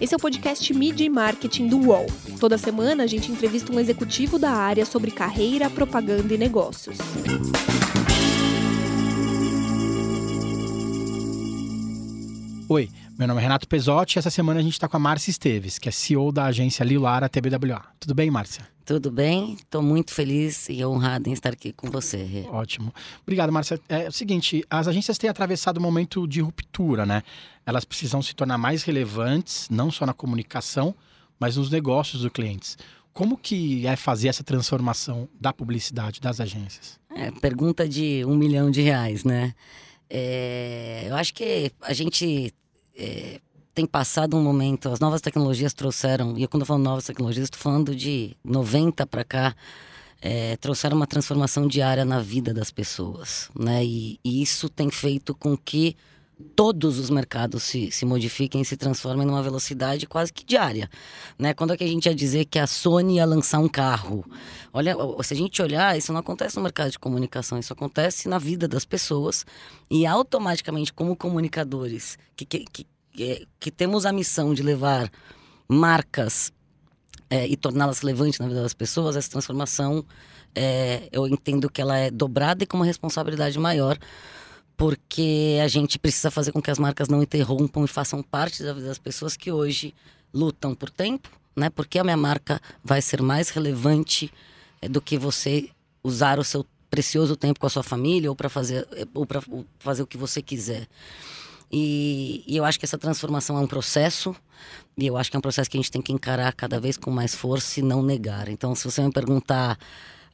Esse é o podcast Media e Marketing do UOL. Toda semana a gente entrevista um executivo da área sobre carreira, propaganda e negócios. Oi, meu nome é Renato Pesotti e essa semana a gente está com a Márcia Esteves, que é CEO da agência Lilara TBWA. Tudo bem, Márcia? Tudo bem, estou muito feliz e honrada em estar aqui com você. Ótimo. Obrigado, Márcia. É o seguinte, as agências têm atravessado um momento de ruptura, né? Elas precisam se tornar mais relevantes, não só na comunicação, mas nos negócios dos clientes. Como que é fazer essa transformação da publicidade das agências? É, pergunta de um milhão de reais, né? É, eu acho que a gente é, tem passado um momento, as novas tecnologias trouxeram, e quando eu falo novas tecnologias, estou falando de 90 para cá, é, trouxeram uma transformação diária na vida das pessoas, né? E, e, isso tem feito com que todos os mercados se, se modifiquem e se transformem numa velocidade quase que diária, né? Quando é que a gente ia dizer que a Sony ia lançar um carro? Olha, se a gente olhar, isso não acontece no mercado de comunicação, isso acontece na vida das pessoas e automaticamente como comunicadores que, que, que que, temos a missão de levar marcas é, e torná-las relevantes na vida das pessoas, essa transformação é, eu entendo que ela é dobrada e com uma responsabilidade maior, porque a gente precisa fazer com que as marcas não interrompam e façam parte da vida das pessoas que hoje lutam por tempo, né? Porque a minha marca vai ser mais relevante é, do que você usar o seu precioso tempo com a sua família ou para fazer ou para fazer o que você quiser. E, e, eu acho que essa transformação é um processo, e eu acho que é um processo que a gente tem que encarar cada vez com mais força e não negar. Então, se você me perguntar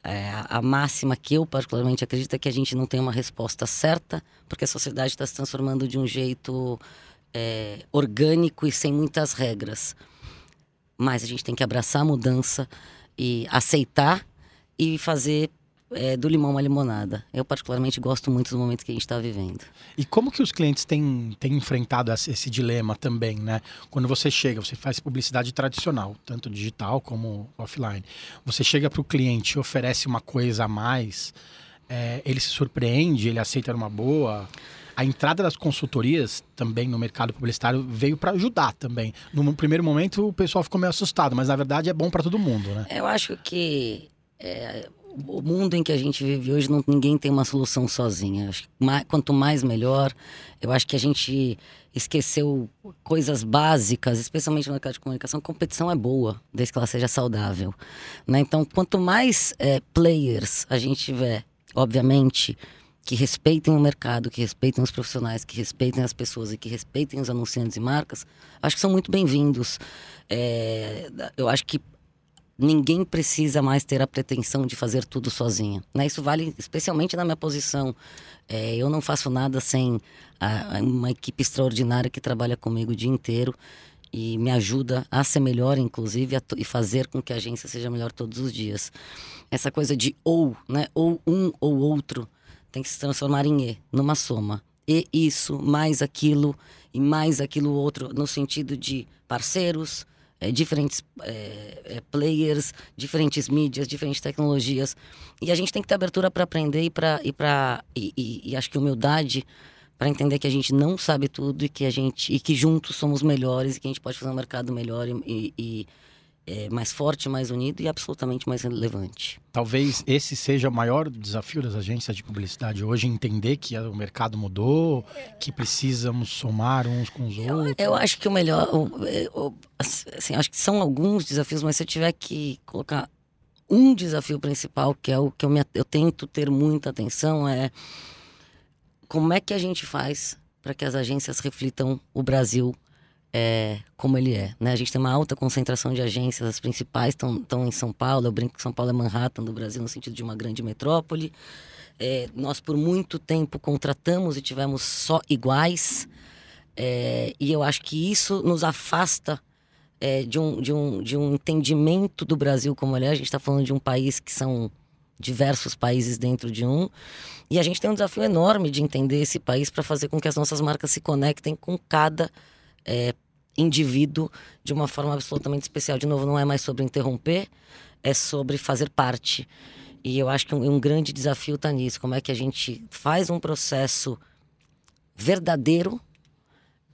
é, a máxima que eu particularmente acredito é que a gente não tem uma resposta certa, porque a sociedade está se transformando de um jeito é, orgânico e sem muitas regras. Mas a gente tem que abraçar a mudança e aceitar e fazer é, do limão uma limonada. Eu particularmente gosto muito do momento que a gente está vivendo. E como que os clientes têm, têm enfrentado esse, dilema também, né? Quando você chega, você faz publicidade tradicional, tanto digital como offline. Você chega para o cliente e oferece uma coisa a mais, é, ele se surpreende, ele aceita uma boa. A entrada das consultorias também no mercado publicitário veio para ajudar também. No primeiro momento o pessoal ficou meio assustado, mas na verdade é bom para todo mundo, né? Eu acho que é, o mundo em que a gente vive hoje, não, ninguém tem uma solução sozinha. Mais, quanto mais melhor. Eu acho que a gente esqueceu coisas básicas, especialmente no mercado de comunicação. Competição é boa, desde que ela seja saudável. Né? Então, quanto mais é, players a gente tiver, obviamente, que respeitem o mercado, que respeitem os profissionais, que respeitem as pessoas e que respeitem os anunciantes e marcas, acho que são muito bem-vindos. É, eu acho que ninguém precisa mais ter a pretensão de fazer tudo sozinha. Né? Isso vale especialmente na minha posição. É, eu não faço nada sem a, uma equipe extraordinária que trabalha comigo o dia inteiro e me ajuda a ser melhor, inclusive, a, e fazer com que a agência seja melhor todos os dias. Essa coisa de ou, né? Ou um ou outro tem que se transformar em e, numa soma. E isso, mais aquilo e mais aquilo outro, no sentido de parceiros, é, diferentes é, é, players, diferentes mídias, diferentes tecnologias. E a gente tem que ter abertura para aprender e para e, e, e, e acho que humildade para entender que a gente não sabe tudo e que a gente e que juntos somos melhores e que a gente pode fazer um mercado melhor e, e é, mais forte, mais unido e absolutamente mais relevante. Talvez esse seja o maior desafio das agências de publicidade hoje, entender que o mercado mudou, que precisamos somar uns com os outros. Eu, eu acho que o melhor, eu, assim, acho que são alguns desafios, mas se eu tiver que colocar um desafio principal, que é o que eu, me, eu tento ter muita atenção, é como é que a gente faz para que as agências reflitam o Brasil é, como ele é. Né? A gente tem uma alta concentração de agências, as principais estão em São Paulo. Eu brinco que São Paulo é Manhattan do Brasil, no sentido de uma grande metrópole. É, nós, por muito tempo, contratamos e tivemos só iguais. É, e eu acho que isso nos afasta é, de, um, de, um, de um entendimento do Brasil como ele é. A gente está falando de um país que são diversos países dentro de um. E a gente tem um desafio enorme de entender esse país para fazer com que as nossas marcas se conectem com cada é, indivíduo de uma forma absolutamente especial. De novo, não é mais sobre interromper, é sobre fazer parte. E eu acho que um, um grande desafio está nisso. Como é que a gente faz um processo verdadeiro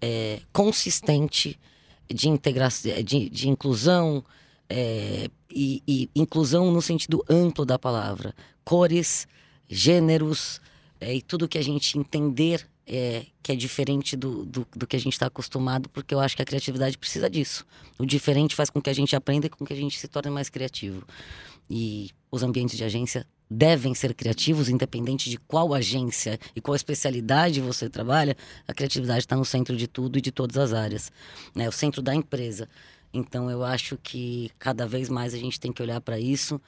é, consistente de integração, de, de inclusão é, e, e, inclusão no sentido amplo da palavra, cores, gêneros é, e tudo que a gente entender é, que é diferente do, do, do que a gente está acostumado, porque eu acho que a criatividade precisa disso. O diferente faz com que a gente aprenda e com que a gente se torne mais criativo. E os ambientes de agência devem ser criativos, independente de qual agência e qual especialidade você trabalha, a criatividade está no centro de tudo e de todas as áreas, né? O centro da empresa. Então eu acho que cada vez mais a gente tem que olhar para isso,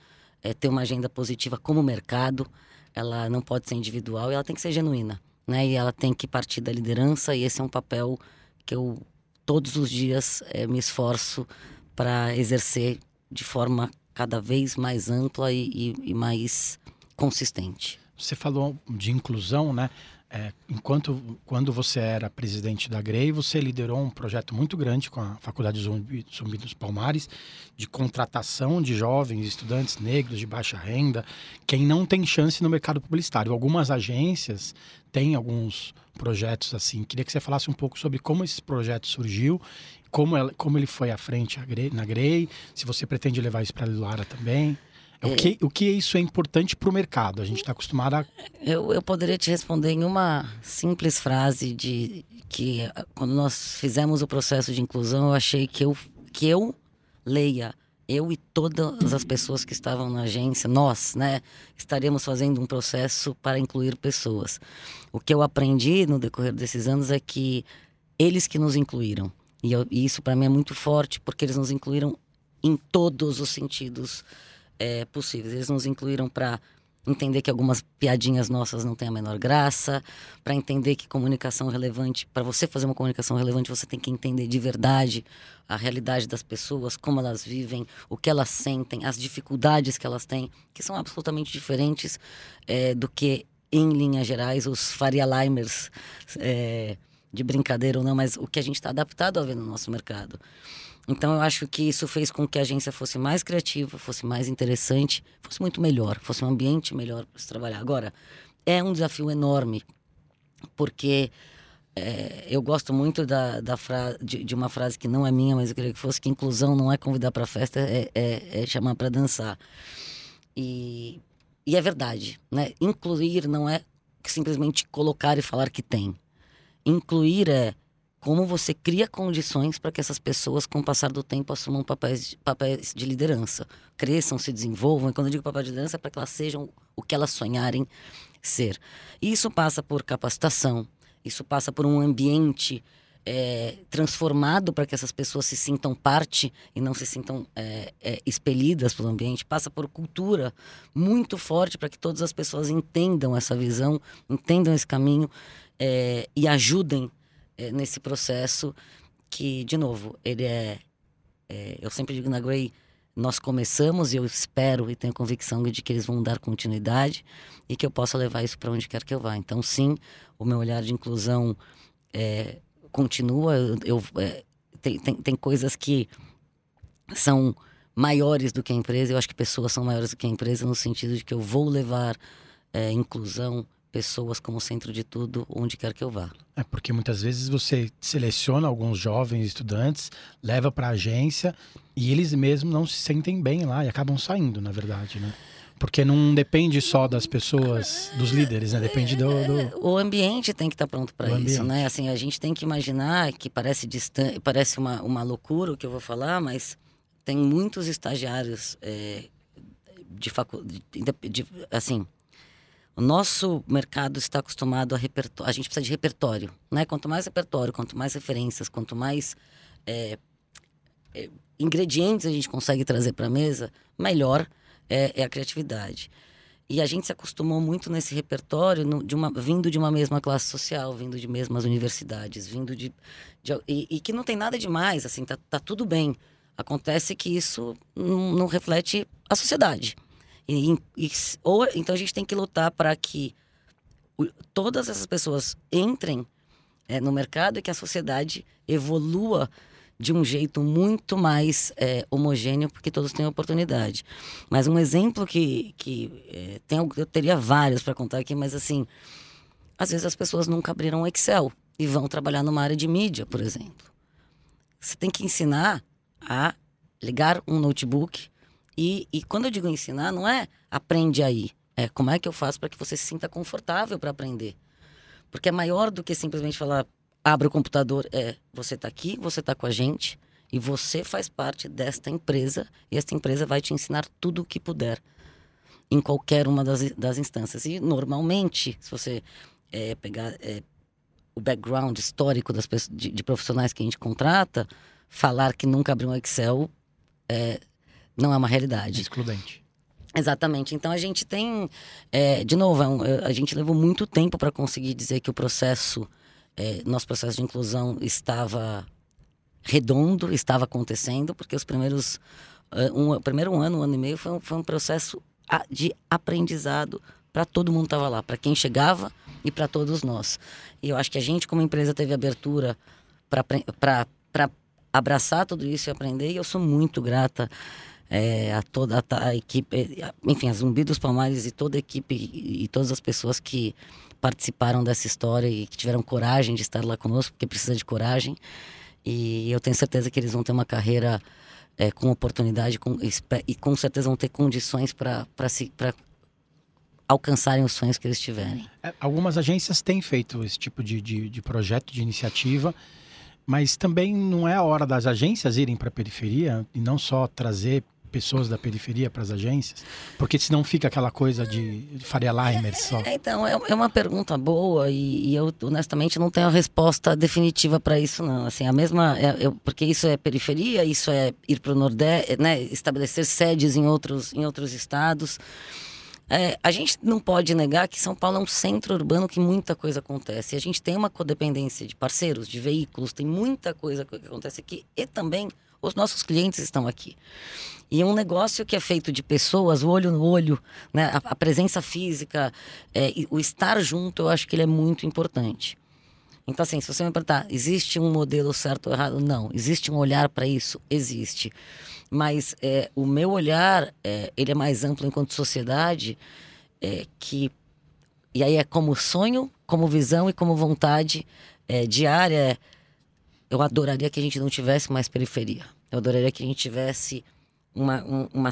é, ter uma agenda positiva como mercado. Ela não pode ser individual e ela tem que ser genuína, né? E ela tem que partir da liderança e esse é um papel que eu todos os dias é, me esforço para exercer de forma cada vez mais ampla e, e, e mais consistente. Você falou de inclusão, né? É, enquanto quando você era presidente da GREI, você liderou um projeto muito grande com a Faculdade Zumbi, Zumbi dos Palmares de contratação de jovens estudantes negros de baixa renda, quem não tem chance no mercado publicitário. Algumas agências têm alguns projetos assim. Queria que você falasse um pouco sobre como esse projeto surgiu como, ela, como ele foi à frente na Grey, se você pretende levar isso para a Lilara também. É. O, que, o que isso é importante para o mercado? A gente está acostumado a. Eu, eu poderia te responder em uma simples frase de que quando nós fizemos o processo de inclusão, eu achei que eu, que eu leia, eu e todas as pessoas que estavam na agência, nós, né, estaríamos fazendo um processo para incluir pessoas. O que eu aprendi no decorrer desses anos é que eles que nos incluíram. E, eu, e isso para mim é muito forte, porque eles nos incluíram em todos os sentidos é, possíveis. Eles nos incluíram para entender que algumas piadinhas nossas não têm a menor graça, para entender que comunicação relevante, para você fazer uma comunicação relevante, você tem que entender de verdade a realidade das pessoas, como elas vivem, o que elas sentem, as dificuldades que elas têm, que são absolutamente diferentes é, do que, em linhas gerais, os Faria Limers. É, de brincadeira ou não, mas o que a gente está adaptado a ver no nosso mercado. Então eu acho que isso fez com que a agência fosse mais criativa, fosse mais interessante, fosse muito melhor, fosse um ambiente melhor para se trabalhar. Agora, é um desafio enorme, porque é, eu gosto muito da, da fra de, de, uma frase que não é minha, mas eu queria que fosse que inclusão não é convidar para festa, é, é, é chamar para dançar. E, e é verdade, né? Incluir não é simplesmente colocar e falar que tem incluir é como você cria condições para que essas pessoas, com o passar do tempo, assumam papéis, papéis de liderança, cresçam, se desenvolvam. E quando eu digo papel de liderança, é para que elas sejam o que elas sonharem ser. E isso passa por capacitação, isso passa por um ambiente é, transformado para que essas pessoas se sintam parte e não se sintam é, é, expelidas pelo ambiente. Passa por cultura muito forte para que todas as pessoas entendam essa visão, entendam esse caminho e ajudem nesse processo que, de novo, ele é, é, Eu sempre digo na Grey, nós começamos e eu espero e tenho convicção de que eles vão dar continuidade e que eu possa levar isso para onde quer que eu vá. Então, sim, o meu olhar de inclusão é, continua. Eu, eu é, tem, tem, tem coisas que são maiores do que a empresa. Eu acho que pessoas são maiores do que a empresa no sentido de que eu vou levar é, inclusão pessoas como centro de tudo, onde quer que eu vá. É porque muitas vezes você seleciona alguns jovens estudantes, leva para a agência e eles mesmos não se sentem bem lá e acabam saindo, na verdade, né? Porque não depende só das pessoas, dos líderes, né? Depende do. do... O ambiente tem que estar tá pronto para isso, ambiente. né? Assim, a gente tem que imaginar que parece distante, parece uma, uma loucura o que eu vou falar, mas tem muitos estagiários é, de faculdade, assim, o nosso mercado está acostumado a repertório. A gente precisa de repertório, né? Quanto mais repertório, quanto mais referências, quanto mais é, é, ingredientes a gente consegue trazer para a mesa, melhor é, é, a criatividade. E a gente se acostumou muito nesse repertório, no, de uma, vindo de uma mesma classe social, vindo de mesmas universidades, vindo de. de e, e, que não tem nada demais, assim, tá, tá tudo bem. Acontece que isso não, não reflete a sociedade. E, e, ou, então a gente tem que lutar para que o, todas essas pessoas entrem é, no mercado e que a sociedade evolua de um jeito muito mais é, homogêneo, porque todos têm oportunidade. Mas um exemplo que, que é, tem, eu teria vários para contar aqui, mas assim, às vezes as pessoas nunca abriram Excel e vão trabalhar numa área de mídia, por exemplo. Você tem que ensinar a ligar um notebook e, e quando eu digo ensinar, não é aprende aí, é como é que eu faço para que você se sinta confortável para aprender. Porque é maior do que simplesmente falar abre o computador, é você está aqui, você está com a gente e você faz parte desta empresa e esta empresa vai te ensinar tudo o que puder em qualquer uma das, das instâncias. E normalmente, se você é, pegar é, o background histórico das de, de, profissionais que a gente contrata, falar que nunca abriu um Excel é, não é uma realidade. Excludente. Exatamente. Então a gente tem, é, de novo, é um, é, a gente levou muito tempo para conseguir dizer que o processo, é, nosso processo de inclusão estava redondo, estava acontecendo, porque os primeiros, um, o primeiro ano, um ano e meio foi um, foi um processo de aprendizado para todo mundo que estava lá, para quem chegava e para todos nós. E eu acho que a gente, como empresa, teve abertura para abraçar tudo isso e aprender, e eu sou muito grata é, a toda a, a, equipe, enfim, a Zumbi dos Palmares e toda a equipe e, e, todas as pessoas que participaram dessa história e que tiveram coragem de estar lá conosco, porque precisa de coragem. E eu tenho certeza que eles vão ter uma carreira é, com oportunidade com, e com certeza vão ter condições para alcançarem os sonhos que eles tiverem. É, algumas agências têm feito esse tipo de, de, de projeto, de iniciativa. Mas também não é a hora das agências irem para a periferia e não só trazer pessoas da periferia para as agências? Porque senão fica aquela coisa de Faria Limer só. É, então, é, é, uma pergunta boa e, e, eu honestamente não tenho a resposta definitiva para isso não. Assim, a mesma, é, eu, porque isso é periferia, isso é ir para o Nordeste, né, estabelecer sedes em outros, em outros estados. É, a gente não pode negar que São Paulo é um centro urbano que muita coisa acontece. A gente tem uma codependência de parceiros, de veículos, tem muita coisa que acontece aqui e também os nossos clientes estão aqui. E um negócio que é feito de pessoas, o olho no olho, né? a, a presença física, é, o estar junto, eu acho que ele é muito importante. Então, assim, se você me perguntar, existe um modelo certo ou errado? Não. Existe um olhar para isso? Existe. Mas é, o meu olhar, é, ele é mais amplo enquanto sociedade, é, que... E aí é como sonho, como visão e como vontade é, diária. Eu adoraria que a gente não tivesse mais periferia. Eu adoraria que a gente tivesse uma, uma,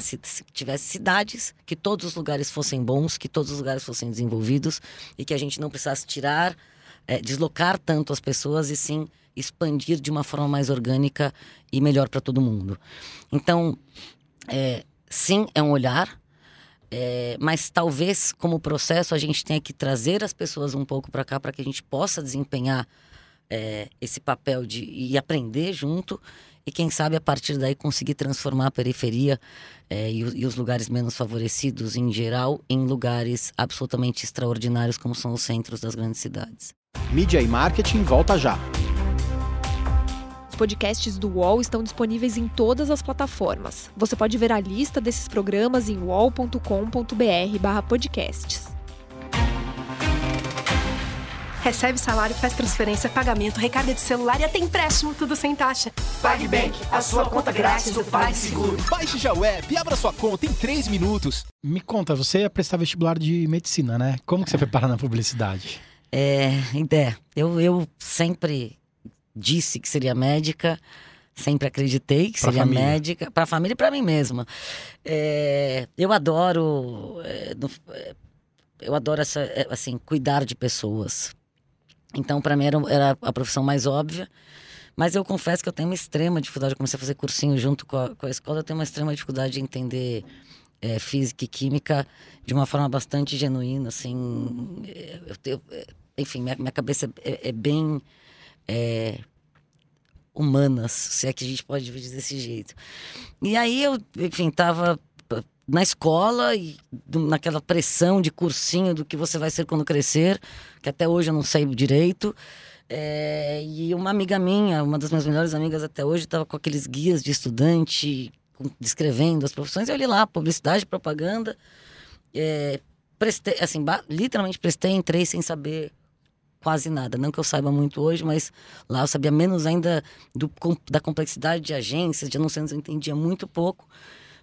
tivesse cidades, que todos os lugares fossem bons, que todos os lugares fossem desenvolvidos e que a gente não precisasse tirar, é, deslocar tanto as pessoas e sim expandir de uma forma mais orgânica e melhor para todo mundo. Então, é, sim, é um olhar, é, mas talvez como processo a gente tenha que trazer as pessoas um pouco para cá para que a gente possa desempenhar é, esse papel de e aprender junto e quem sabe a partir daí conseguir transformar a periferia é, e, e, os lugares menos favorecidos em geral em lugares absolutamente extraordinários como são os centros das grandes cidades. Mídia e marketing volta já. Os podcasts do UOL estão disponíveis em todas as plataformas. Você pode ver a lista desses programas em uol.com.br/podcasts. Recebe salário, faz transferência, pagamento, recarga de celular e até empréstimo, tudo sem taxa. PagBank, a sua conta grátis do PagSeguro. Baixe já o app e abra sua conta em 3 minutos. Me conta, você ia prestar vestibular de medicina, né? Como que você foi parar na publicidade? É, ideia. Eu, eu sempre disse que seria médica, sempre acreditei que seria médica, para a família e para mim mesma. É, eu adoro, é, é, eu adoro essa, é, assim, cuidar de pessoas. Então, para mim, era, era, a profissão mais óbvia. Mas eu confesso que eu tenho uma extrema dificuldade. Eu comecei a fazer cursinho junto com a, com a escola. Eu tenho uma extrema dificuldade de entender é, física e química de uma forma bastante genuína. Assim, é, eu, eu, enfim, minha, minha cabeça é, é bem é, humanas, se é que a gente pode dizer desse jeito. E aí eu, enfim, tava na escola e naquela pressão de cursinho do que você vai ser quando crescer, que até hoje eu não sei direito. É, e uma amiga minha, uma das minhas melhores amigas até hoje, estava com aqueles guias de estudante, descrevendo as profissões. Eu li lá, publicidade, propaganda. É, prestei, assim, literalmente prestei, entrei sem saber quase nada. Não que eu saiba muito hoje, mas lá eu sabia menos ainda do, da complexidade de agências, de anúncios, eu entendia muito pouco.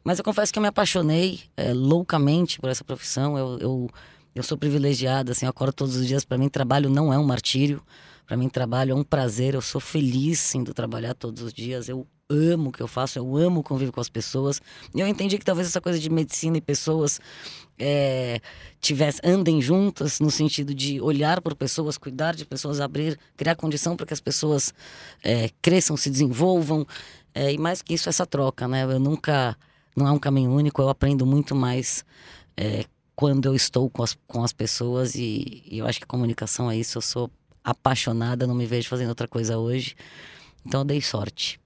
Mas eu confesso que eu me apaixonei é, loucamente por essa profissão. Eu, eu, eu sou privilegiada, assim, eu acordo todos os dias. Para mim, trabalho não é um martírio. Para mim, trabalho é um prazer. Eu sou feliz indo trabalhar todos os dias. Eu amo o que eu faço, eu amo conviver com as pessoas. E eu entendi que talvez essa coisa de medicina e pessoas é, tivesse, andem juntas no sentido de olhar por pessoas, cuidar de pessoas, abrir, criar condição para que as pessoas é, cresçam, se desenvolvam. É, e mais que isso, essa troca, né? Eu nunca. Não é um caminho único, eu aprendo muito mais é, quando eu estou com as, com as pessoas e, e eu acho que comunicação é isso. Eu sou apaixonada, não me vejo fazendo outra coisa hoje. Então eu dei sorte.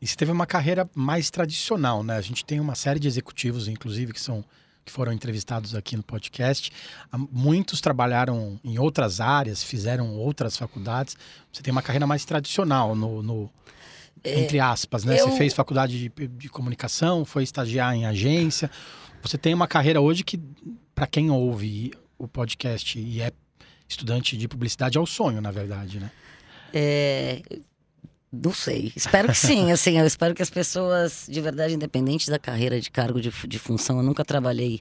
E você teve uma carreira mais tradicional, né? A gente tem uma série de executivos, inclusive, que são que foram entrevistados aqui no podcast. Muitos trabalharam em outras áreas, fizeram outras faculdades. Você tem uma carreira mais tradicional no, no é, entre aspas, né? Eu... Você fez faculdade de, de comunicação, foi estagiar em agência. Você tem uma carreira hoje que, para quem ouve o podcast e é estudante de publicidade, é o sonho, na verdade, né? É, não sei. Espero que sim. assim, eu espero que as pessoas, de verdade, independente da carreira de cargo de, de função, eu nunca trabalhei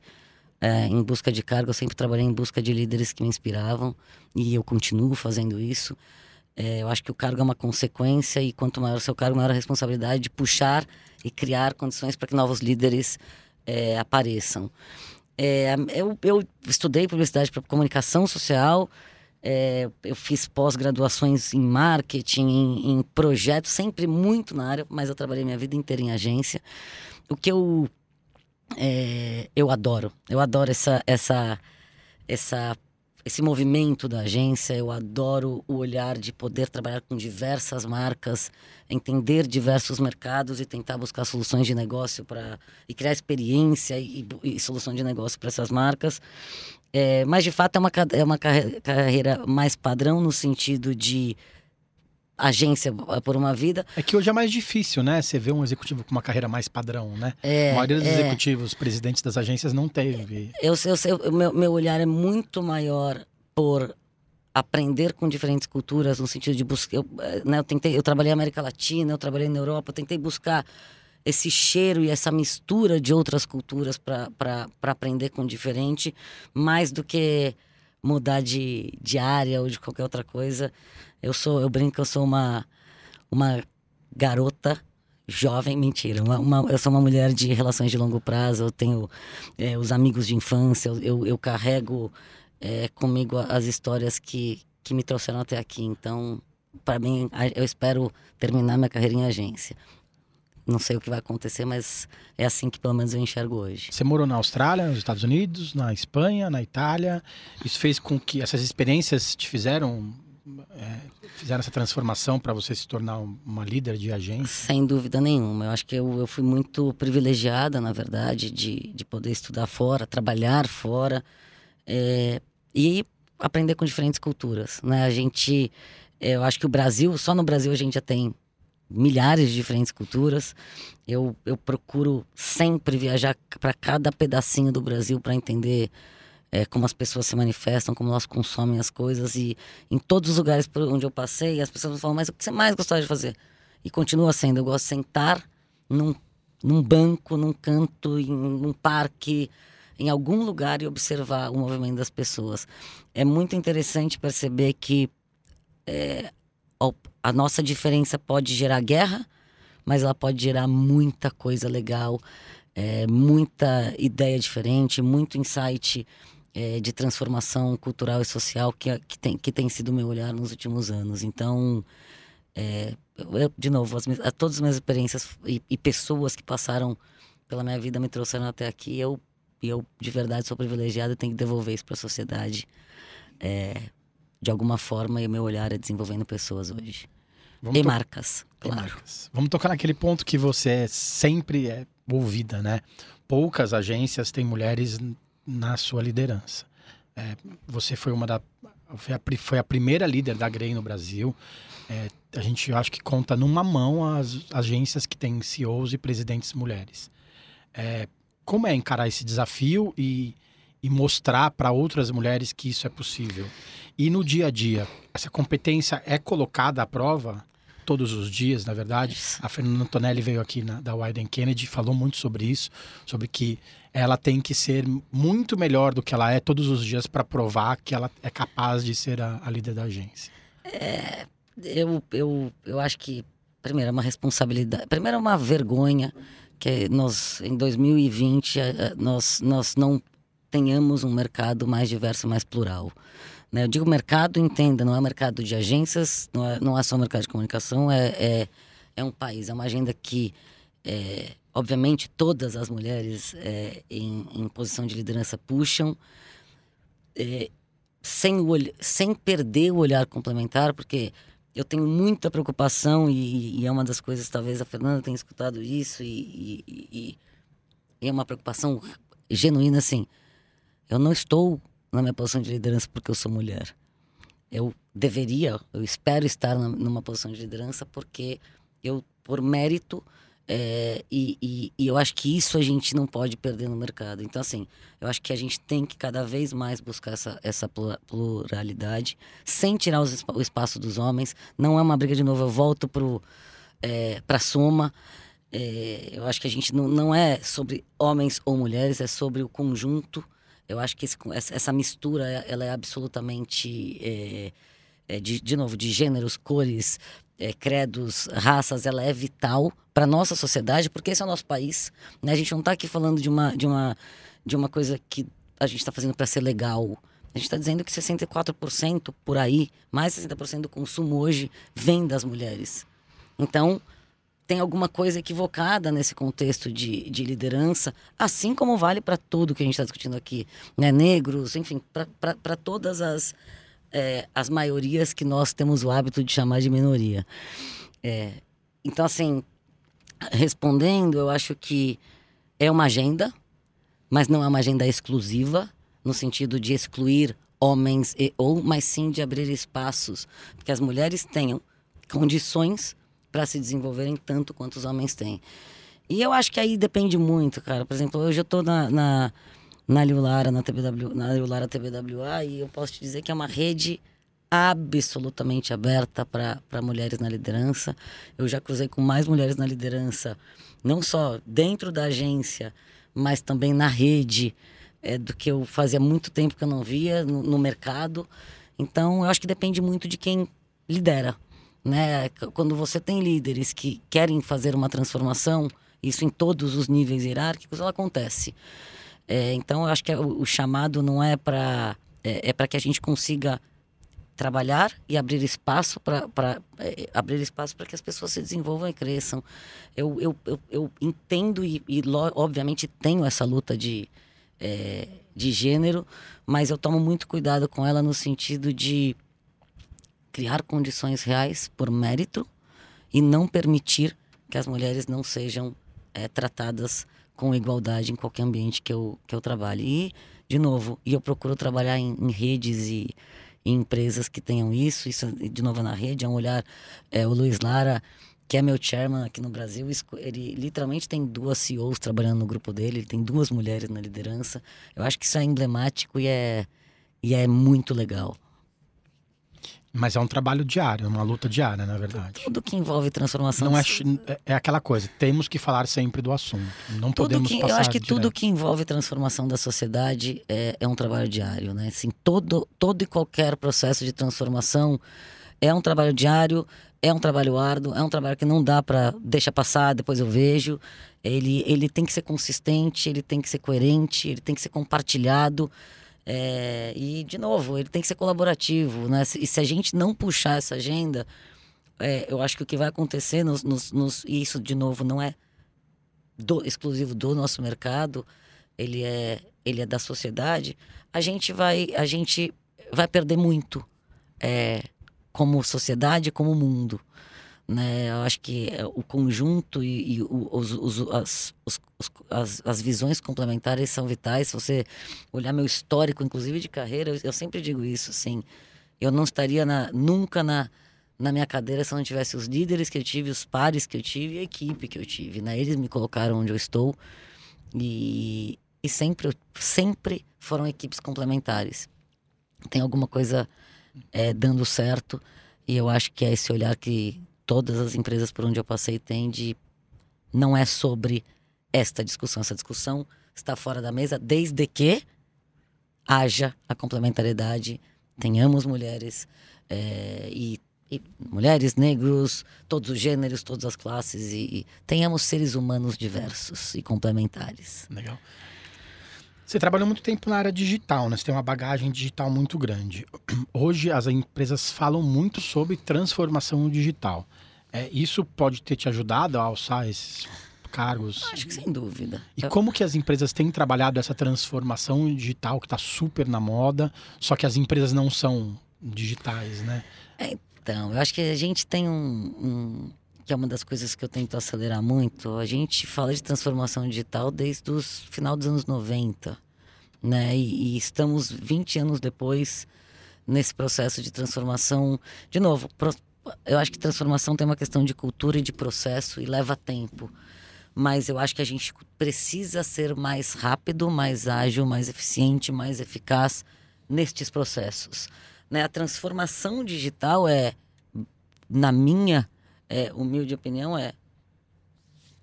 é, em busca de cargo, eu sempre trabalhei em busca de líderes que me inspiravam e eu continuo fazendo isso. É, eu acho que o cargo é uma consequência e quanto maior o seu cargo, maior a responsabilidade de puxar e criar condições para que novos líderes é, apareçam. É, eu, eu estudei publicidade para comunicação social, é, eu fiz pós-graduações em marketing, em, em, projetos, sempre muito na área, mas eu trabalhei minha vida inteira em agência. O que eu é, eu adoro, eu adoro essa essa essa esse movimento da agência, eu adoro o olhar de poder trabalhar com diversas marcas, entender diversos mercados e tentar buscar soluções de negócio para e criar experiência e, e solução de negócio para essas marcas. É, mas de fato é uma, é uma carreira mais padrão no sentido de agência por uma vida. É que hoje é mais difícil, né? Você vê um executivo com uma carreira mais padrão, né? É, a maioria dos é, executivos, presidentes das agências não teve. Eu, eu, eu, meu, meu olhar é muito maior por aprender com diferentes culturas no sentido de buscar eu, né, eu tentei eu trabalhei na América Latina eu trabalhei na Europa eu tentei buscar esse cheiro e essa mistura de outras culturas para aprender com diferente mais do que mudar de, de área ou de qualquer outra coisa eu sou, eu brinco eu sou uma, uma garota jovem, mentira. Uma, uma, eu sou uma mulher de relações de longo prazo, eu tenho é, os amigos de infância, eu, eu, eu carrego é, comigo as histórias que, que me trouxeram até aqui. Então, para mim, eu espero terminar minha carreira em agência. Não sei o que vai acontecer, mas é assim que pelo menos eu enxergo hoje. Você morou na Austrália, nos Estados Unidos, na Espanha, na Itália. Isso fez com que essas experiências te fizeram é, fizeram essa transformação para você se tornar uma líder de agência? Sem dúvida nenhuma. Eu acho que eu, eu fui muito privilegiada, na verdade, de, de poder estudar fora, trabalhar fora é, e aprender com diferentes culturas. Né? A gente, é, eu acho que o Brasil, só no Brasil a gente já tem milhares de diferentes culturas. Eu, eu procuro sempre viajar para cada pedacinho do Brasil para entender é, como as pessoas se manifestam, como elas consomem as coisas. E em todos os lugares por onde eu passei, as pessoas falam, mas o que você mais gostava de fazer? E continua sendo, eu gosto de sentar num, num banco, num canto, em num parque, em algum lugar e observar o movimento das pessoas. É muito interessante perceber que é, a nossa diferença pode gerar guerra, mas ela pode gerar muita coisa legal, é, muita ideia diferente, muito insight é, de transformação cultural e social que, que, tem, que tem sido meu olhar nos últimos anos. Então, é, eu, de novo, as, todas as minhas experiências e, e, pessoas que passaram pela minha vida me trouxeram até aqui. Eu, eu de verdade, sou privilegiado e tenho que devolver isso para a sociedade. É, de alguma forma, e o meu olhar é desenvolvendo pessoas hoje. Vamos e marcas, claro. marcas. Vamos tocar naquele ponto que você sempre é ouvida, né? Poucas agências têm mulheres na sua liderança. É, você foi uma da foi a, foi a, primeira líder da Grey no Brasil. É, a gente acho que conta numa mão as agências que têm CEOs e presidentes mulheres. É, como é encarar esse desafio e, e mostrar para outras mulheres que isso é possível? E no dia a dia, essa competência é colocada à prova? todos os dias, na verdade. A Fernanda Antonelli veio aqui na, da Wyden Kennedy, falou muito sobre isso, sobre que ela tem que ser muito melhor do que ela é todos os dias para provar que ela é capaz de ser a, a líder da agência. É, eu, eu, eu acho que, primeiro, é uma responsabilidade. Primeiro, é uma vergonha que nós, em 2020, eh, nós, nós não tenhamos um mercado mais diverso, mais plural. Né? Eu digo mercado, entenda, não é mercado de agências, não é, não é só mercado de comunicação, é, é, é um país, é uma agenda que, é, obviamente, todas as mulheres é, em, em posição de liderança puxam, é, sem, o, sem perder o olhar complementar, porque eu tenho muita preocupação e, e, é uma das coisas, talvez a Fernanda tenha escutado isso e, e, e, é uma preocupação genuína, assim. Eu não estou na minha posição de liderança porque eu sou mulher. Eu deveria, eu espero estar numa posição de liderança porque eu, por mérito, é, e, e, e, eu acho que isso a gente não pode perder no mercado. Então, assim, eu acho que a gente tem que cada vez mais buscar essa, essa pluralidade, sem tirar os, o espaço dos homens. Não é uma briga de novo, eu volto para é, a soma. É, eu acho que a gente não, não é sobre homens ou mulheres, é sobre o conjunto. Eu acho que esse, essa mistura ela é absolutamente, é, é, de, de novo, de gêneros, cores, é, credos, raças, ela é vital para nossa sociedade, porque esse é o nosso país. Né? A gente não está aqui falando de uma, de, uma, de uma coisa que a gente está fazendo para ser legal. A gente está dizendo que 64% por aí, mais 60% do consumo hoje vem das mulheres. Então, tem alguma coisa equivocada nesse contexto de, de liderança, assim como vale para tudo que a gente está discutindo aqui. Né? Negros, enfim, para todas as, é, as maiorias que nós temos o hábito de chamar de minoria. É, então, assim, respondendo, eu acho que é uma agenda, mas não é uma agenda exclusiva, no sentido de excluir homens e ou, mas sim de abrir espaços, que as mulheres tenham condições para se desenvolverem tanto quanto os homens têm. E eu acho que aí depende muito, cara. Por exemplo, hoje eu estou na, na na Liulara, na, TBW, na Liulara TBWA, e eu posso te dizer que é uma rede absolutamente aberta para mulheres na liderança. Eu já cruzei com mais mulheres na liderança, não só dentro da agência, mas também na rede, é, do que eu fazia muito tempo que eu não via no, no mercado. Então, eu acho que depende muito de quem lidera. Né? Quando você tem líderes que querem fazer uma transformação, isso em todos os níveis hierárquicos, ela acontece. É, então, eu acho que o, o chamado não é para é, é para que a gente consiga trabalhar e abrir espaço para é, abrir espaço para que as pessoas se desenvolvam e cresçam. Eu, eu, eu, eu entendo e, e, obviamente tenho essa luta de, é, de gênero, mas eu tomo muito cuidado com ela no sentido de criar condições reais por mérito e não permitir que as mulheres não sejam é, tratadas com igualdade em qualquer ambiente que eu, que eu trabalhe. E, de novo, e eu procuro trabalhar em, em redes e em empresas que tenham isso. Isso, de novo, na rede, é um olhar. É, o Luiz Lara, que é meu chairman aqui no Brasil, ele literalmente tem duas CEOs trabalhando no grupo dele, ele tem duas mulheres na liderança. Eu acho que isso é emblemático e é, e é muito legal. Mas é um trabalho diário, uma luta diária, na verdade. Tudo que envolve transformação. Não é, é, é aquela coisa, temos que falar sempre do assunto. Não tudo podemos que, passar Eu acho que direto. tudo que envolve transformação da sociedade é, é um trabalho diário, né? Assim, todo, todo e qualquer processo de transformação é um trabalho diário, é um trabalho árduo, é um trabalho que não dá para deixar passar, depois eu vejo. Ele, ele tem que ser consistente, ele tem que ser coerente, ele tem que ser compartilhado. É, e, de novo, ele tem que ser colaborativo, né? E se a gente não puxar essa agenda, é, eu acho que o que vai acontecer, nos, nos, nos, e isso, de novo, não é do, exclusivo do nosso mercado, ele é, ele é da sociedade, a gente vai, a gente vai perder muito é, como sociedade, como mundo. Né? Eu acho que é, o conjunto e, e os, os, as, os, as, as, visões complementares são vitais. Se você olhar meu histórico, inclusive de carreira, eu, eu sempre digo isso, assim, eu não estaria na, nunca na, na minha cadeira se não tivesse os líderes que eu tive, os pares que eu tive e a equipe que eu tive. Né? Eles me colocaram onde eu estou e, e sempre, sempre foram equipes complementares. Tem alguma coisa é, dando certo e eu acho que é esse olhar que todas as empresas por onde eu passei têm de não é sobre esta discussão. Essa discussão está fora da mesa desde que haja a complementariedade, tenhamos mulheres é, e, e, mulheres, negros, todos os gêneros, todas as classes e, e tenhamos seres humanos diversos e complementares. Legal. Você trabalhou muito tempo na área digital, né? Você tem uma bagagem digital muito grande. Hoje as empresas falam muito sobre transformação digital. É, isso pode ter te ajudado a alçar esses cargos? Acho que sem dúvida. E como que as empresas têm trabalhado essa transformação digital que está super na moda, só que as empresas não são digitais, né? É, então, eu acho que a gente tem um, um, que é uma das coisas que eu tento acelerar muito. A gente fala de transformação digital desde o final dos anos 90, né? E, e estamos 20 anos depois nesse processo de transformação. De novo, eu acho que transformação tem uma questão de cultura e de processo e leva tempo mas eu acho que a gente precisa ser mais rápido, mais ágil, mais eficiente, mais eficaz nestes processos. Né? A transformação digital é, na minha é, humilde opinião, é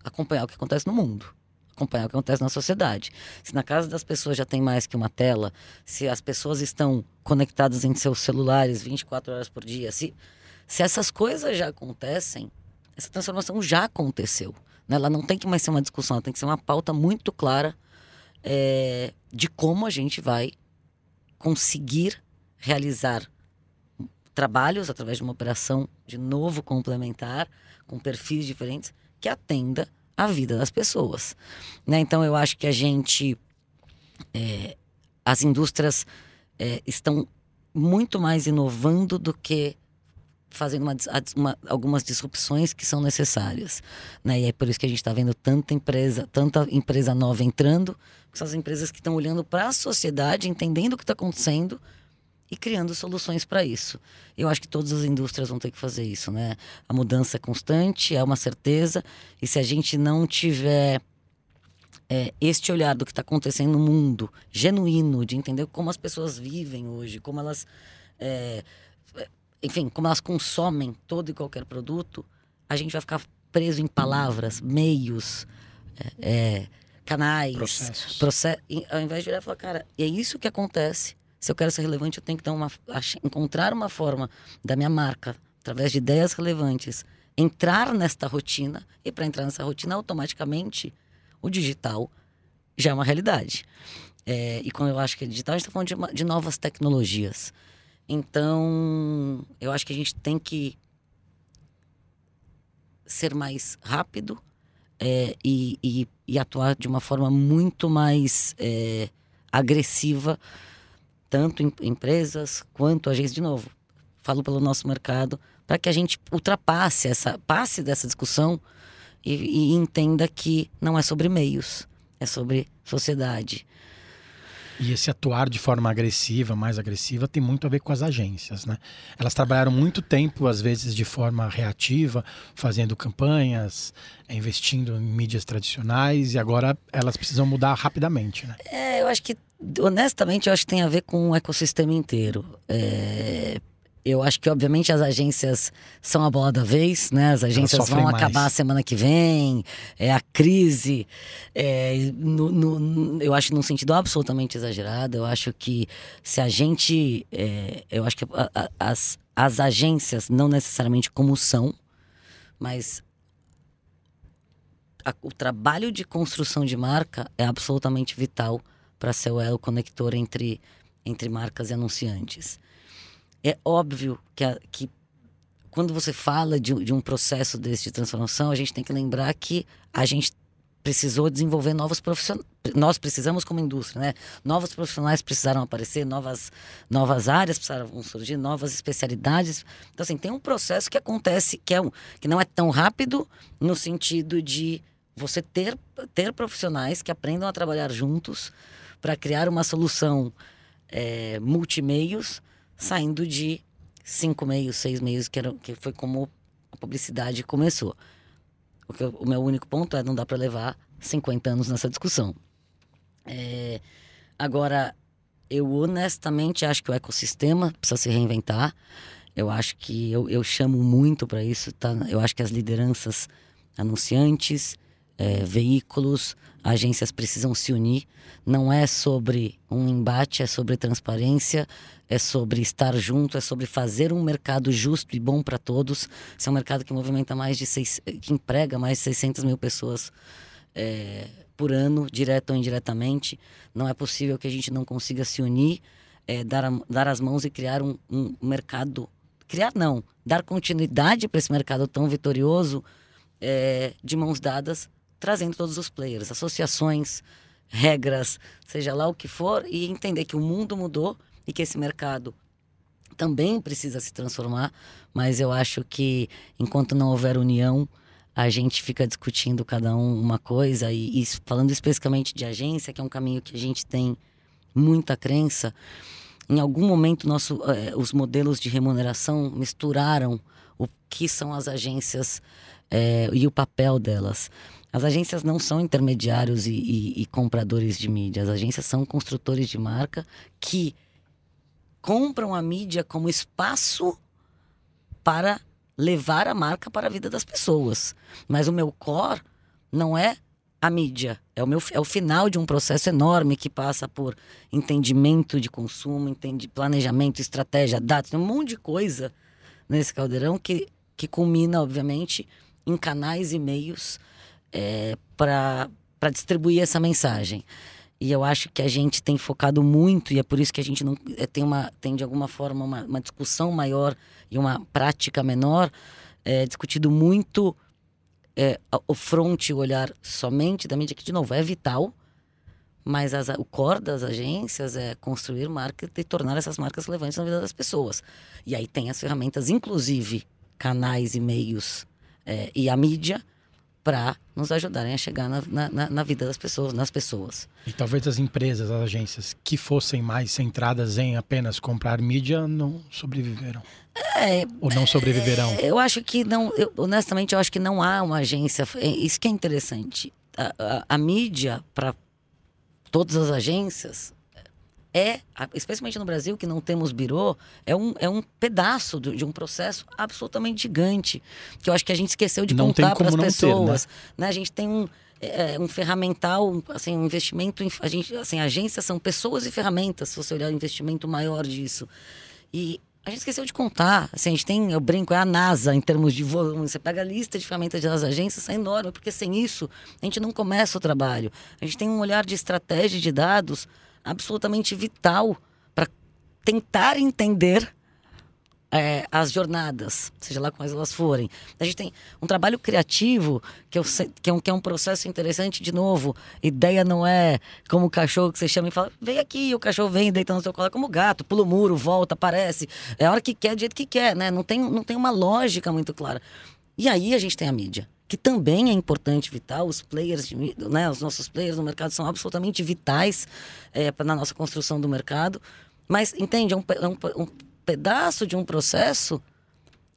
acompanhar o que acontece no mundo acompanhar o que acontece na sociedade. Se na casa das pessoas já tem mais que uma tela, se as pessoas estão conectadas em seus celulares 24 horas por dia, se, se essas coisas já acontecem, essa transformação já aconteceu. Né? Ela não tem que mais ser uma discussão, ela tem que ser uma pauta muito clara é, de como a gente vai conseguir realizar trabalhos através de uma operação de novo complementar, com perfis diferentes, que atenda a vida das pessoas. Né? Então eu acho que a gente. É, as indústrias é, estão muito mais inovando do que fazendo uma, uma, algumas disrupções que são necessárias. Né? E é por isso que a gente está vendo tanta empresa, tanta empresa nova entrando, essas empresas que estão olhando para a sociedade, entendendo o que está acontecendo e criando soluções para isso. Eu acho que todas as indústrias vão ter que fazer isso, né? A mudança é constante, é uma certeza, e se a gente não tiver é, este olhar do que está acontecendo no mundo, genuíno, de entender como as pessoas vivem hoje, como elas é, enfim, como elas consomem todo e qualquer produto, a gente vai ficar preso em palavras, meios, é, é canais, processos. Process... Ao invés de olhar e falar, cara, é isso que acontece. Se eu quero ser relevante, eu tenho que dar uma, encontrar uma forma da minha marca, através de ideias relevantes, entrar nesta rotina. E para entrar nessa rotina, automaticamente, o digital já é uma realidade. É, e quando eu acho que é digital, a gente está falando de, de novas tecnologias. Então, eu acho que a gente tem que ser mais rápido é, e, e, e, atuar de uma forma muito mais é, agressiva, tanto em empresas quanto agências. De novo, falo pelo nosso mercado, para que a gente ultrapasse essa, passe dessa discussão e, e entenda que não é sobre meios, é sobre sociedade. E esse atuar de forma agressiva, mais agressiva, tem muito a ver com as agências, né? Elas trabalharam muito tempo, às vezes de forma reativa, fazendo campanhas, investindo em mídias tradicionais, e agora elas precisam mudar rapidamente, né? É, eu acho que, honestamente, eu acho que tem a ver com o ecossistema inteiro. É, eu acho que, obviamente, as agências são a bola da vez, né? As agências vão mais. acabar semana que vem, é a crise. É, no, no, eu acho num sentido absolutamente exagerado. Eu acho que se a gente. É, eu acho que a, a, as, as agências, não necessariamente como são, mas a, o trabalho de construção de marca é absolutamente vital para ser o elo conector entre, entre marcas e anunciantes. É óbvio que, a, que quando você fala de, de um processo desse de transformação, a gente tem que lembrar que a gente precisou desenvolver novos profissionais. Nós precisamos como indústria, né? Novos profissionais precisaram aparecer, novas, novas áreas precisaram surgir, novas especialidades. Então, assim, tem um processo que acontece que, é um, que não é tão rápido no sentido de você ter, ter profissionais que aprendam a trabalhar juntos para criar uma solução é, multimeios saindo de cinco meios, seis meios, que, era, que foi como a publicidade começou. O, que, o meu único ponto é não dá para levar 50 anos nessa discussão. É, agora, eu honestamente acho que o ecossistema precisa se reinventar. Eu acho que eu, eu chamo muito para isso, tá? Eu acho que as lideranças anunciantes, é, veículos, agências precisam se unir. Não é sobre um embate, é sobre transparência, é sobre estar junto, é sobre fazer um mercado justo e bom para todos. Esse é um mercado que movimenta mais de seis, que emprega mais de 600 mil pessoas é, por ano, direto ou indiretamente. Não é possível que a gente não consiga se unir, é, dar, a, dar as mãos e criar um, um mercado. Criar não, dar continuidade para esse mercado tão vitorioso é, de mãos dadas, trazendo todos os players, associações, regras, seja lá o que for, e entender que o mundo mudou e que esse mercado também precisa se transformar, mas eu acho que enquanto não houver união, a gente fica discutindo cada um uma coisa e, e falando especificamente de agência, que é um caminho que a gente tem muita crença, em algum momento nosso, eh, os modelos de remuneração misturaram o que são as agências eh, e o papel delas. As agências não são intermediários e, e, e, compradores de mídia. As agências são construtores de marca que compram a mídia como espaço para levar a marca para a vida das pessoas. Mas o meu core não é a mídia, é o, meu, é o final de um processo enorme que passa por entendimento de consumo, entende, planejamento, estratégia, dados, um monte de coisa nesse caldeirão que, que culmina, obviamente, em canais e meios é, para distribuir essa mensagem. E eu acho que a gente tem focado muito, e é por isso que a gente não é, tem, uma, tem de alguma forma uma, uma discussão maior e uma prática menor, é, discutido muito é, o front, o olhar somente da mídia, que de novo é vital, mas as, o core das agências é construir marcas e tornar essas marcas relevantes na vida das pessoas. E aí tem as ferramentas, inclusive canais e meios é, e a mídia, para nos ajudarem a chegar na, na, na, vida das pessoas, nas pessoas. E talvez as empresas, as agências que fossem mais centradas em apenas comprar mídia não sobreviveram. É, Ou não sobreviverão? É, eu acho que não, eu, honestamente, eu acho que não há uma agência. É, isso que é interessante. A, a, a mídia, para todas as agências, é, especialmente no Brasil, que não temos birô, é um, é um pedaço de, de um processo absolutamente gigante. Que eu acho que a gente esqueceu de não contar para as pessoas. Ter, né? né? A gente tem um, é, um ferramental, assim, um investimento. Em, a gente, assim, agências são pessoas e ferramentas, se você olhar o investimento maior disso. E a gente esqueceu de contar. Assim, a gente tem, eu brinco, é a NASA em termos de volume. Você pega a lista de ferramentas das agências, é enorme, porque sem isso a gente não começa o trabalho. A gente tem um olhar de estratégia de dados absolutamente vital para tentar entender é, as jornadas, seja lá quais elas forem. A gente tem um trabalho criativo, que, eu, que, é um, que é um processo interessante, de novo. Ideia não é como o cachorro que você chama e fala, vem aqui, o cachorro vem, deita no seu colo, é como gato, pula o muro, volta, aparece. É a hora que quer, do jeito que quer, né? Não tem, não tem uma lógica muito clara. E aí a gente tem a mídia que também é importante, vital. Os players, né, os nossos players no mercado são absolutamente vitais é, na nossa construção do mercado. Mas, entende, é um, é um, um pedaço de um processo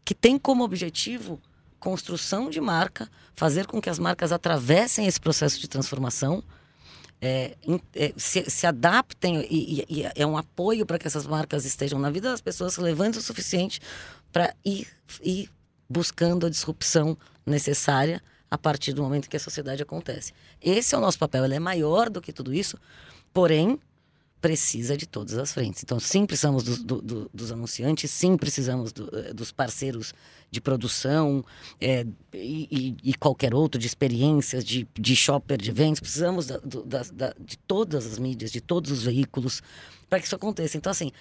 que tem como objetivo construção de marca, fazer com que as marcas atravessem esse processo de transformação, é, é, se, se, adaptem e, e, e, é um apoio para que essas marcas estejam na vida das pessoas relevantes o suficiente para ir, ir buscando a disrupção necessária a partir do momento que a sociedade acontece. Esse é o nosso papel, ele é maior do que tudo isso, porém precisa de todas as frentes. Então, sim, precisamos do, do, do, dos anunciantes, sim, precisamos eh, dos parceiros de produção é, e, e, qualquer outro, de experiências, de, de shopper, de eventos. Precisamos da, da, da, de todas as mídias, de todos os veículos para que isso aconteça. Então, assim,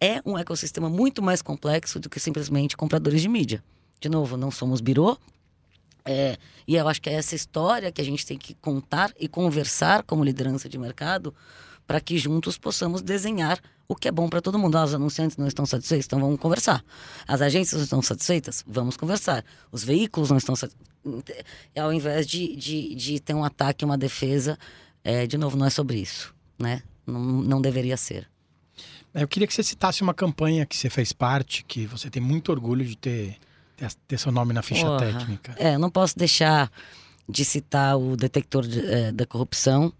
é um ecossistema muito mais complexo do que simplesmente compradores de mídia. De novo, não somos birô. É, e eu acho que é essa história que a gente tem que contar e conversar como liderança de mercado para que juntos possamos desenhar o que é bom para todo mundo. Ah, os anunciantes não estão satisfeitos, então vamos conversar. As agências não estão satisfeitas, vamos conversar. Os veículos não estão satisfeitos. Ao invés de, de, de ter um ataque, uma defesa, é, de novo, não é sobre isso. Né? Não, não deveria ser. Eu queria que você citasse uma campanha que você fez parte, que você tem muito orgulho de ter ter seu nome na ficha Porra. técnica. É, não posso deixar de citar o detector de, é, da corrupção.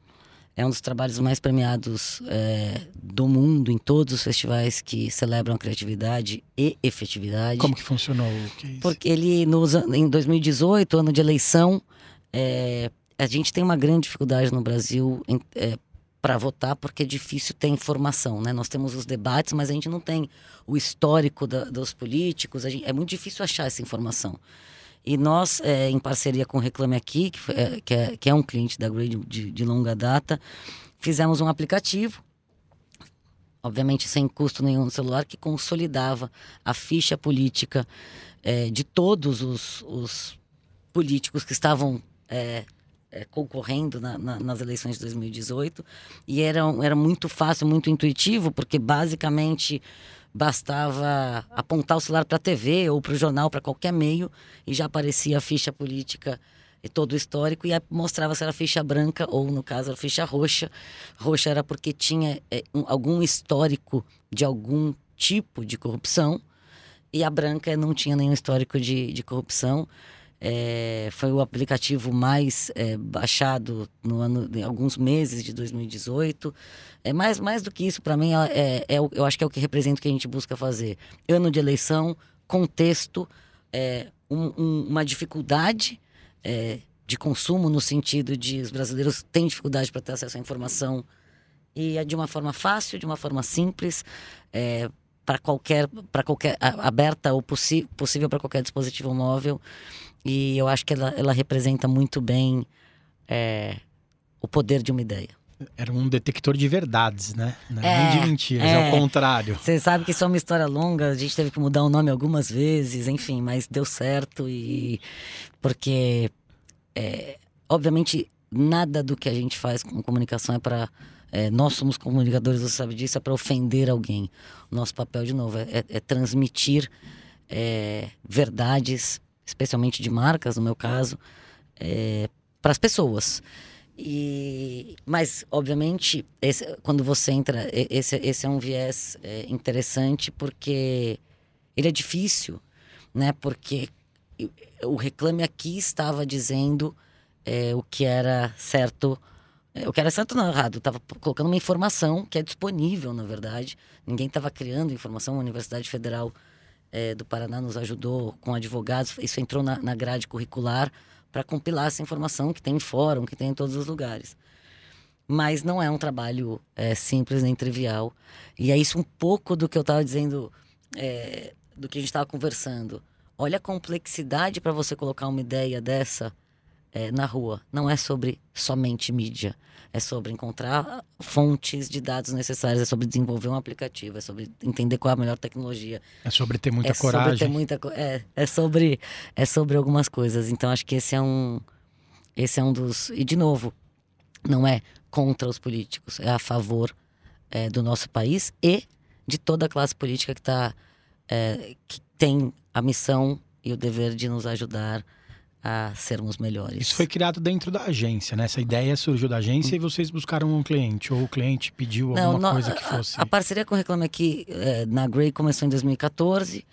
É um dos trabalhos mais premiados é, do mundo em todos os festivais que celebram a criatividade e efetividade. Como que funcionou? Que é Porque ele, nos, em 2018, ano de eleição, é, a gente tem uma grande dificuldade no Brasil é, para votar porque é difícil ter informação, né? Nós temos os debates, mas a gente não tem o histórico da, dos políticos. Gente, é muito difícil achar essa informação. E nós, é, em parceria com o Reclame Aqui, que, é, que, é, que é um cliente da Grade de, de longa data, fizemos um aplicativo obviamente sem custo nenhum no celular, que consolidava a ficha política é, de todos os, os, políticos que estavam é, concorrendo na, na, nas eleições de 2018. E era, era muito fácil, muito intuitivo, porque basicamente bastava apontar o celular para a TV ou para o jornal, para qualquer meio, e já aparecia a ficha política e todo o histórico, e mostrava se era ficha branca ou, no caso, a ficha roxa. Roxa era porque tinha é, um, algum histórico de algum tipo de corrupção, e a branca não tinha nenhum histórico de, de corrupção. É, foi o aplicativo mais é, baixado no ano, em alguns meses de 2018. É mais, mais do que isso, para mim, é, é, eu acho que é o que representa o que a gente busca fazer. Ano de eleição, contexto, é, um, um, uma dificuldade é, de consumo no sentido de os brasileiros têm dificuldade para ter acesso à informação e é de uma forma fácil, de uma forma simples, é, para qualquer, para qualquer aberta ou possível para qualquer dispositivo móvel. E eu acho que ela, ela representa muito bem é, o poder de uma ideia. Era um detector de verdades, né? Não é, nem de mentiras, é, ao contrário. Você sabe que isso é uma história longa, a gente teve que mudar o nome algumas vezes, enfim, mas deu certo e. Porque, é, obviamente, nada do que a gente faz com comunicação é para. É, nós somos comunicadores, você sabe disso, é para ofender alguém. Nosso papel, de novo, é, é, transmitir é, verdades especialmente de marcas, no meu caso, é, para as pessoas. E, mas, obviamente, esse, quando você entra, esse, esse é um viés é, interessante porque ele é difícil, né? Porque o Reclame Aqui estava dizendo é, o que era certo, o que era certo não errado, estava colocando uma informação que é disponível, na verdade. Ninguém estava criando informação, a Universidade Federal é, do Paraná nos ajudou com advogados, isso entrou na, na grade curricular para compilar essa informação que tem em fórum, que tem em todos os lugares. Mas não é um trabalho é, simples nem trivial. E é isso um pouco do que eu estava dizendo, é, do que a gente estava conversando. Olha a complexidade para você colocar uma ideia dessa é, na rua. Não é sobre somente mídia. É sobre encontrar fontes de dados necessários, é sobre desenvolver um aplicativo, é sobre entender qual é a melhor tecnologia. É sobre ter muita é coragem. Sobre ter muita, é, é, sobre, é sobre algumas coisas. Então acho que esse é um. Esse é um dos. E de novo, não é contra os políticos, é a favor é, do nosso país e de toda a classe política que, tá, é, que tem a missão e o dever de nos ajudar a sermos melhores. Isso foi criado dentro da agência, né? Essa ideia surgiu da agência e vocês buscaram um cliente, ou o cliente pediu alguma Não, coisa que fosse. A, a, parceria com o Reclame Aqui é, na Grey começou em 2014.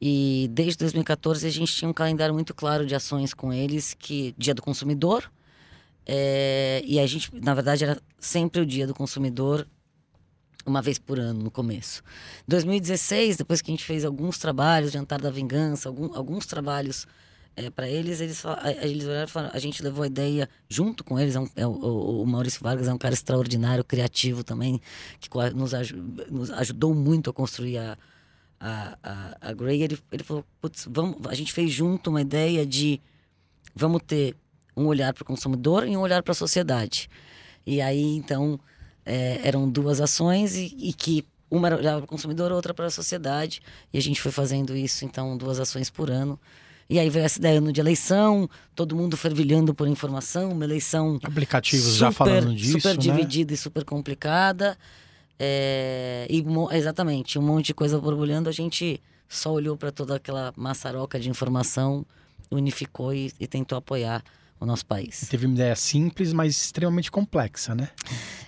E desde 2014 a gente tinha um calendário muito claro de ações com eles, que Dia do Consumidor. É, e a gente, na verdade, era sempre o Dia do Consumidor, uma vez por ano no começo. 2016, depois que a gente fez alguns trabalhos, Jantar da Vingança, algum, alguns trabalhos é, para eles, eles, eles falaram, a gente levou a ideia junto com eles. É um, é o, o, Maurício Vargas é um cara extraordinário, criativo também, que nos, nos ajudou muito a construir a, a, a, a Grey. Ele, ele falou: Putz, vamos, a gente fez junto uma ideia de vamos ter um olhar para o consumidor e um olhar para a sociedade. E aí, então, é, eram duas ações e, e que uma era para o consumidor, outra para a sociedade. E a gente foi fazendo isso, então, duas ações por ano. E aí veio essa ideia no de eleição, todo mundo fervilhando por informação, uma eleição. Aplicativos super, já falando disso. Super né? dividida e super complicada. É, e exatamente, um monte de coisa borbulhando, a gente só olhou para toda aquela maçaroca de informação, unificou e, e tentou apoiar o nosso país. Teve uma ideia simples, mas extremamente complexa, né?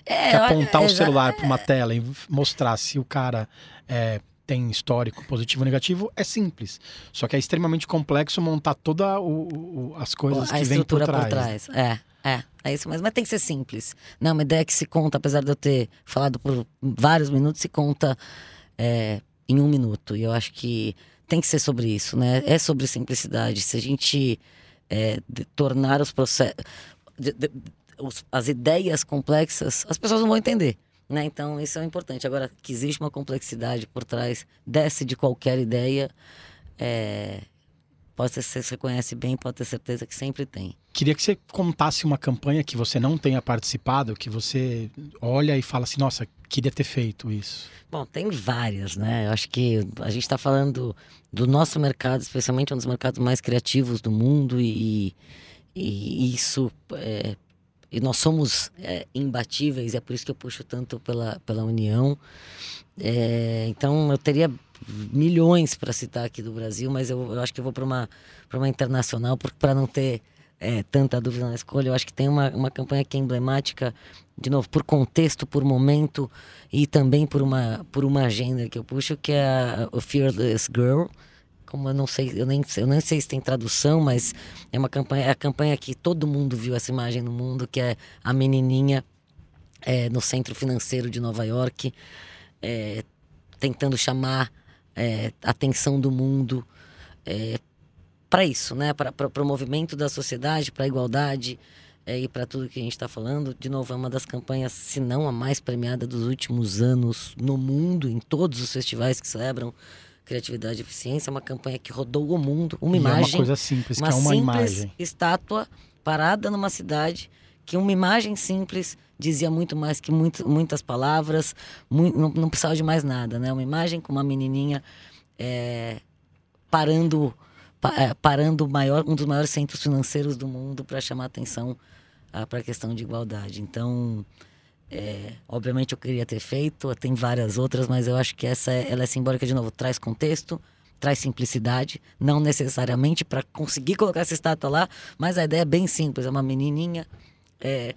É, que apontar é, o celular para uma tela e mostrar se o cara é, tem histórico positivo ou negativo é simples. Só que é extremamente complexo montar todas as coisas a que vem por trás. por trás. É, é, é isso mesmo. Mas tem que ser simples. Não, uma ideia que se conta, apesar de eu ter falado por vários minutos, se conta é, em um minuto. E eu acho que tem que ser sobre isso, né? É sobre simplicidade. Se a gente é, tornar os processos de, de, os, as ideias complexas, as pessoas não vão entender. Né? Então, isso é importante. Agora, que existe uma complexidade por trás, desce de qualquer ideia, é, pode ser, você conhece bem, pode ter certeza que sempre tem. Queria que você contasse uma campanha que você não tenha participado, que você olha e fala assim, nossa, queria ter feito isso. Bom, tem várias, né? Eu acho que a gente está falando do nosso mercado, especialmente um dos mercados mais criativos do mundo e, e isso é, e nós somos é, imbatíveis, é por isso que eu puxo tanto pela, pela União. É, então eu teria milhões para citar aqui do Brasil, mas eu, eu acho que eu vou para uma, uma internacional, para não ter é, tanta dúvida na escolha. Eu acho que tem uma, uma campanha que é emblemática, de novo, por contexto, por momento e também por uma, por uma agenda que eu puxo, que é Fearless Girl como eu não sei, eu nem, eu nem sei se tem tradução, mas é uma campanha, é a campanha que todo mundo viu essa imagem no mundo, que é a menininha é, no centro financeiro de Nova York, é, tentando chamar é, a atenção do mundo é, para isso, né? Para o movimento da sociedade, para a igualdade é, e para tudo que a gente está falando. De novo, é uma das campanhas, se não a mais premiada dos últimos anos no mundo, em todos os festivais que celebram Criatividade e Eficiência, é uma campanha que rodou o mundo, uma e imagem. É uma coisa simples, uma que é uma simples imagem. estátua parada numa cidade que uma imagem simples dizia muito mais que muito, muitas palavras, muito, não, não, precisava de mais nada, né? Uma imagem com uma menininha é, parando, pa, é, parando maior, um dos maiores centros financeiros do mundo para chamar atenção ah, para a questão de igualdade. Então, é, obviamente eu queria ter feito, tem várias outras, mas eu acho que essa ela é simbólica de novo, traz contexto, traz simplicidade, não necessariamente para conseguir colocar essa estátua lá, mas a ideia é bem simples, é uma menininha, é,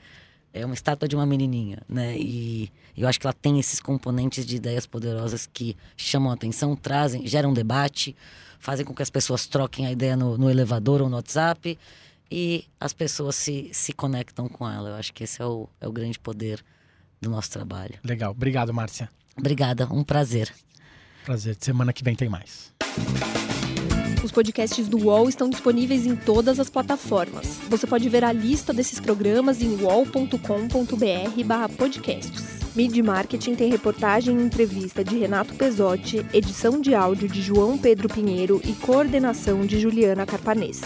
é uma estátua de uma menininha, né? E eu acho que ela tem esses componentes de ideias poderosas que chamam a atenção, trazem, geram debate, fazem com que as pessoas troquem a ideia no, no elevador ou no WhatsApp e as pessoas se, se conectam com ela. Eu acho que esse é o, é o grande poder do nosso trabalho. Legal. Obrigado, Márcia. Obrigada, um prazer. Prazer. Semana que vem tem mais. Os podcasts do UOL estão disponíveis em todas as plataformas. Você pode ver a lista desses programas em uol.com.br/podcasts. Mid Marketing tem reportagem e entrevista de Renato Pesotti, edição de áudio de João Pedro Pinheiro e coordenação de Juliana Carpanês.